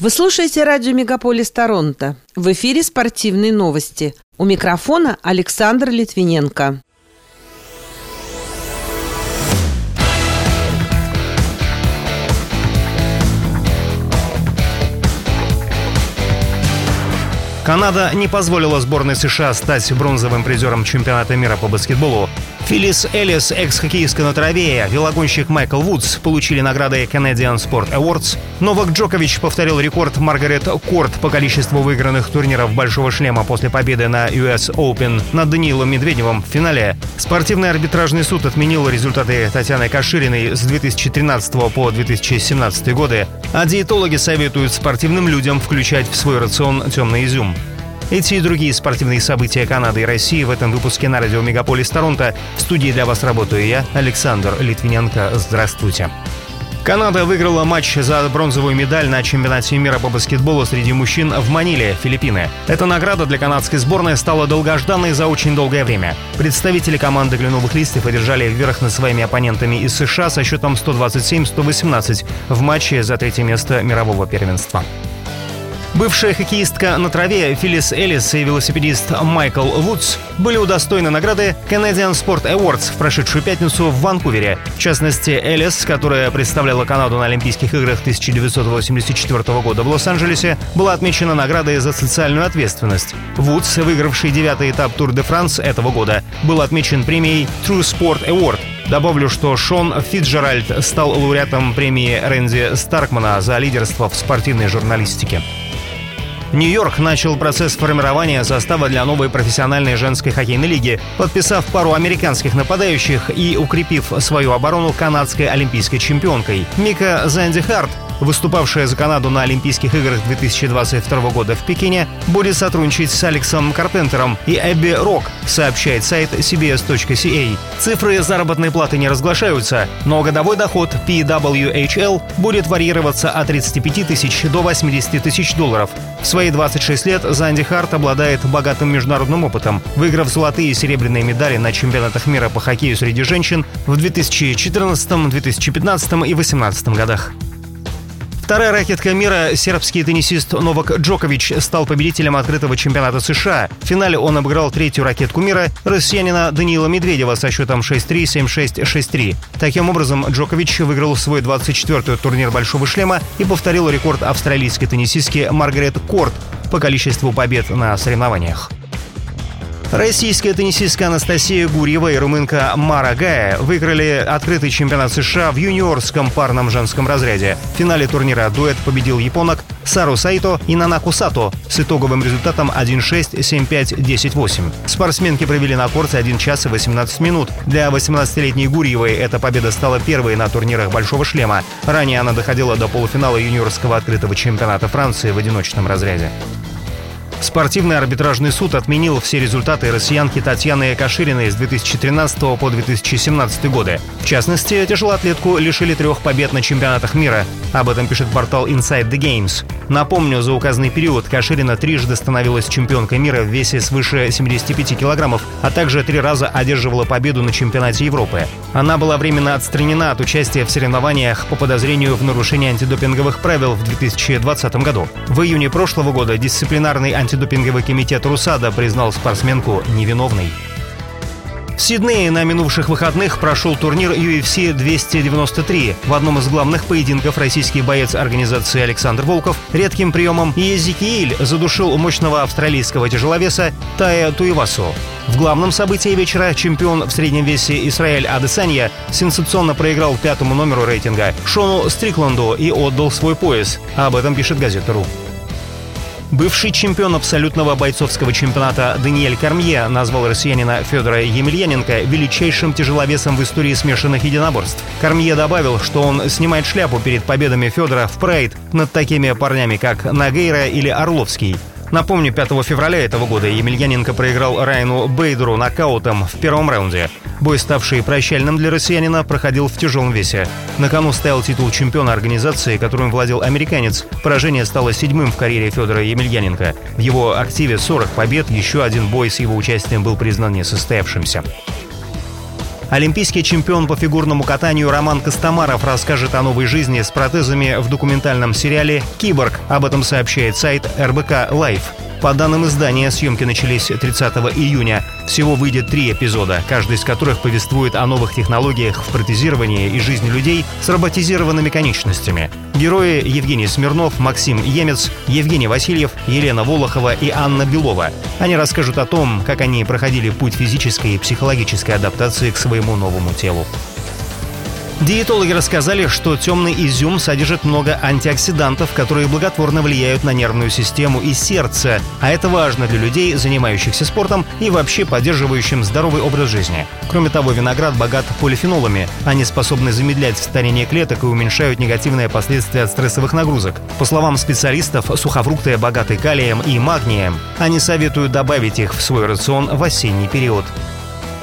Вы слушаете радио «Мегаполис Торонто». В эфире спортивные новости. У микрофона Александр Литвиненко. Канада не позволила сборной США стать бронзовым призером чемпионата мира по баскетболу. Филлис Эллис, экс-хоккеистка на траве, велогонщик Майкл Вудс получили награды Canadian Sport Awards. Новак Джокович повторил рекорд Маргарет Корт по количеству выигранных турниров «Большого шлема» после победы на US Open над Даниилом Медведевым в финале. Спортивный арбитражный суд отменил результаты Татьяны Кашириной с 2013 по 2017 годы, а диетологи советуют спортивным людям включать в свой рацион темный изюм. Эти и другие спортивные события Канады и России в этом выпуске на радио Мегаполис Торонто. В студии для вас работаю я, Александр Литвиненко. Здравствуйте. Канада выиграла матч за бронзовую медаль на чемпионате мира по баскетболу среди мужчин в Маниле, Филиппины. Эта награда для канадской сборной стала долгожданной за очень долгое время. Представители команды кленовых листьев одержали вверх над своими оппонентами из США со счетом 127-118 в матче за третье место мирового первенства. Бывшая хоккеистка на траве Филлис Эллис и велосипедист Майкл Вудс были удостоены награды Canadian Sport Awards в прошедшую пятницу в Ванкувере. В частности, Эллис, которая представляла Канаду на Олимпийских играх 1984 года в Лос-Анджелесе, была отмечена наградой за социальную ответственность. Вудс, выигравший девятый этап Тур де Франс этого года, был отмечен премией True Sport Award – Добавлю, что Шон Фитджеральд стал лауреатом премии Рэнди Старкмана за лидерство в спортивной журналистике. Нью-Йорк начал процесс формирования состава для новой профессиональной женской хоккейной лиги, подписав пару американских нападающих и укрепив свою оборону канадской олимпийской чемпионкой. Мика Занди Харт выступавшая за Канаду на Олимпийских играх 2022 года в Пекине, будет сотрудничать с Алексом Карпентером и Эбби Рок, сообщает сайт cbs.ca. Цифры заработной платы не разглашаются, но годовой доход PWHL будет варьироваться от 35 тысяч до 80 тысяч долларов. В свои 26 лет Занди Харт обладает богатым международным опытом, выиграв золотые и серебряные медали на чемпионатах мира по хоккею среди женщин в 2014, 2015 и 2018 годах. Вторая ракетка мира, сербский теннисист Новак Джокович, стал победителем открытого чемпионата США. В финале он обыграл третью ракетку мира, россиянина Даниила Медведева со счетом 6-3, 7-6, 6-3. Таким образом, Джокович выиграл свой 24-й турнир «Большого шлема» и повторил рекорд австралийской теннисистки Маргарет Корт по количеству побед на соревнованиях. Российская теннисистка Анастасия Гурьева и румынка Мара Гая выиграли открытый чемпионат США в юниорском парном женском разряде. В финале турнира дуэт победил японок Сару Сайто и Нанаку Сато с итоговым результатом 1-6, 7-5, 10-8. Спортсменки провели на корте 1 час и 18 минут. Для 18-летней Гурьевой эта победа стала первой на турнирах «Большого шлема». Ранее она доходила до полуфинала юниорского открытого чемпионата Франции в одиночном разряде. Спортивный арбитражный суд отменил все результаты россиянки Татьяны Кашириной с 2013 по 2017 годы. В частности, тяжелоатлетку лишили трех побед на чемпионатах мира. Об этом пишет портал Inside the Games. Напомню, за указанный период Каширина трижды становилась чемпионкой мира в весе свыше 75 килограммов, а также три раза одерживала победу на чемпионате Европы. Она была временно отстранена от участия в соревнованиях по подозрению в нарушении антидопинговых правил в 2020 году. В июне прошлого года дисциплинарный антидопинговый комитет РУСАДА признал спортсменку невиновной. В Сиднее на минувших выходных прошел турнир UFC 293. В одном из главных поединков российский боец организации Александр Волков редким приемом Езекииль задушил мощного австралийского тяжеловеса Тая Туивасу. В главном событии вечера чемпион в среднем весе Исраэль Адесанья сенсационно проиграл пятому номеру рейтинга Шону Стрикланду и отдал свой пояс. Об этом пишет газета «Ру». Бывший чемпион абсолютного бойцовского чемпионата Даниэль Кармье назвал россиянина Федора Емельяненко величайшим тяжеловесом в истории смешанных единоборств. Кармье добавил, что он снимает шляпу перед победами Федора в прайд над такими парнями, как Нагейра или Орловский. Напомню, 5 февраля этого года Емельяненко проиграл Райану Бейдеру нокаутом в первом раунде. Бой, ставший прощальным для россиянина, проходил в тяжелом весе. На кону стоял титул чемпиона организации, которым владел американец. Поражение стало седьмым в карьере Федора Емельяненко. В его активе 40 побед, еще один бой с его участием был признан несостоявшимся. Олимпийский чемпион по фигурному катанию Роман Костомаров расскажет о новой жизни с протезами в документальном сериале «Киборг». Об этом сообщает сайт РБК Life. По данным издания, съемки начались 30 июня. Всего выйдет три эпизода, каждый из которых повествует о новых технологиях в протезировании и жизни людей с роботизированными конечностями. Герои Евгений Смирнов, Максим Емец, Евгений Васильев, Елена Волохова и Анна Белова. Они расскажут о том, как они проходили путь физической и психологической адаптации к своему новому телу. Диетологи рассказали, что темный изюм содержит много антиоксидантов, которые благотворно влияют на нервную систему и сердце, а это важно для людей, занимающихся спортом и вообще поддерживающим здоровый образ жизни. Кроме того, виноград богат полифенолами. Они способны замедлять старение клеток и уменьшают негативные последствия от стрессовых нагрузок. По словам специалистов, сухофрукты богаты калием и магнием. Они советуют добавить их в свой рацион в осенний период.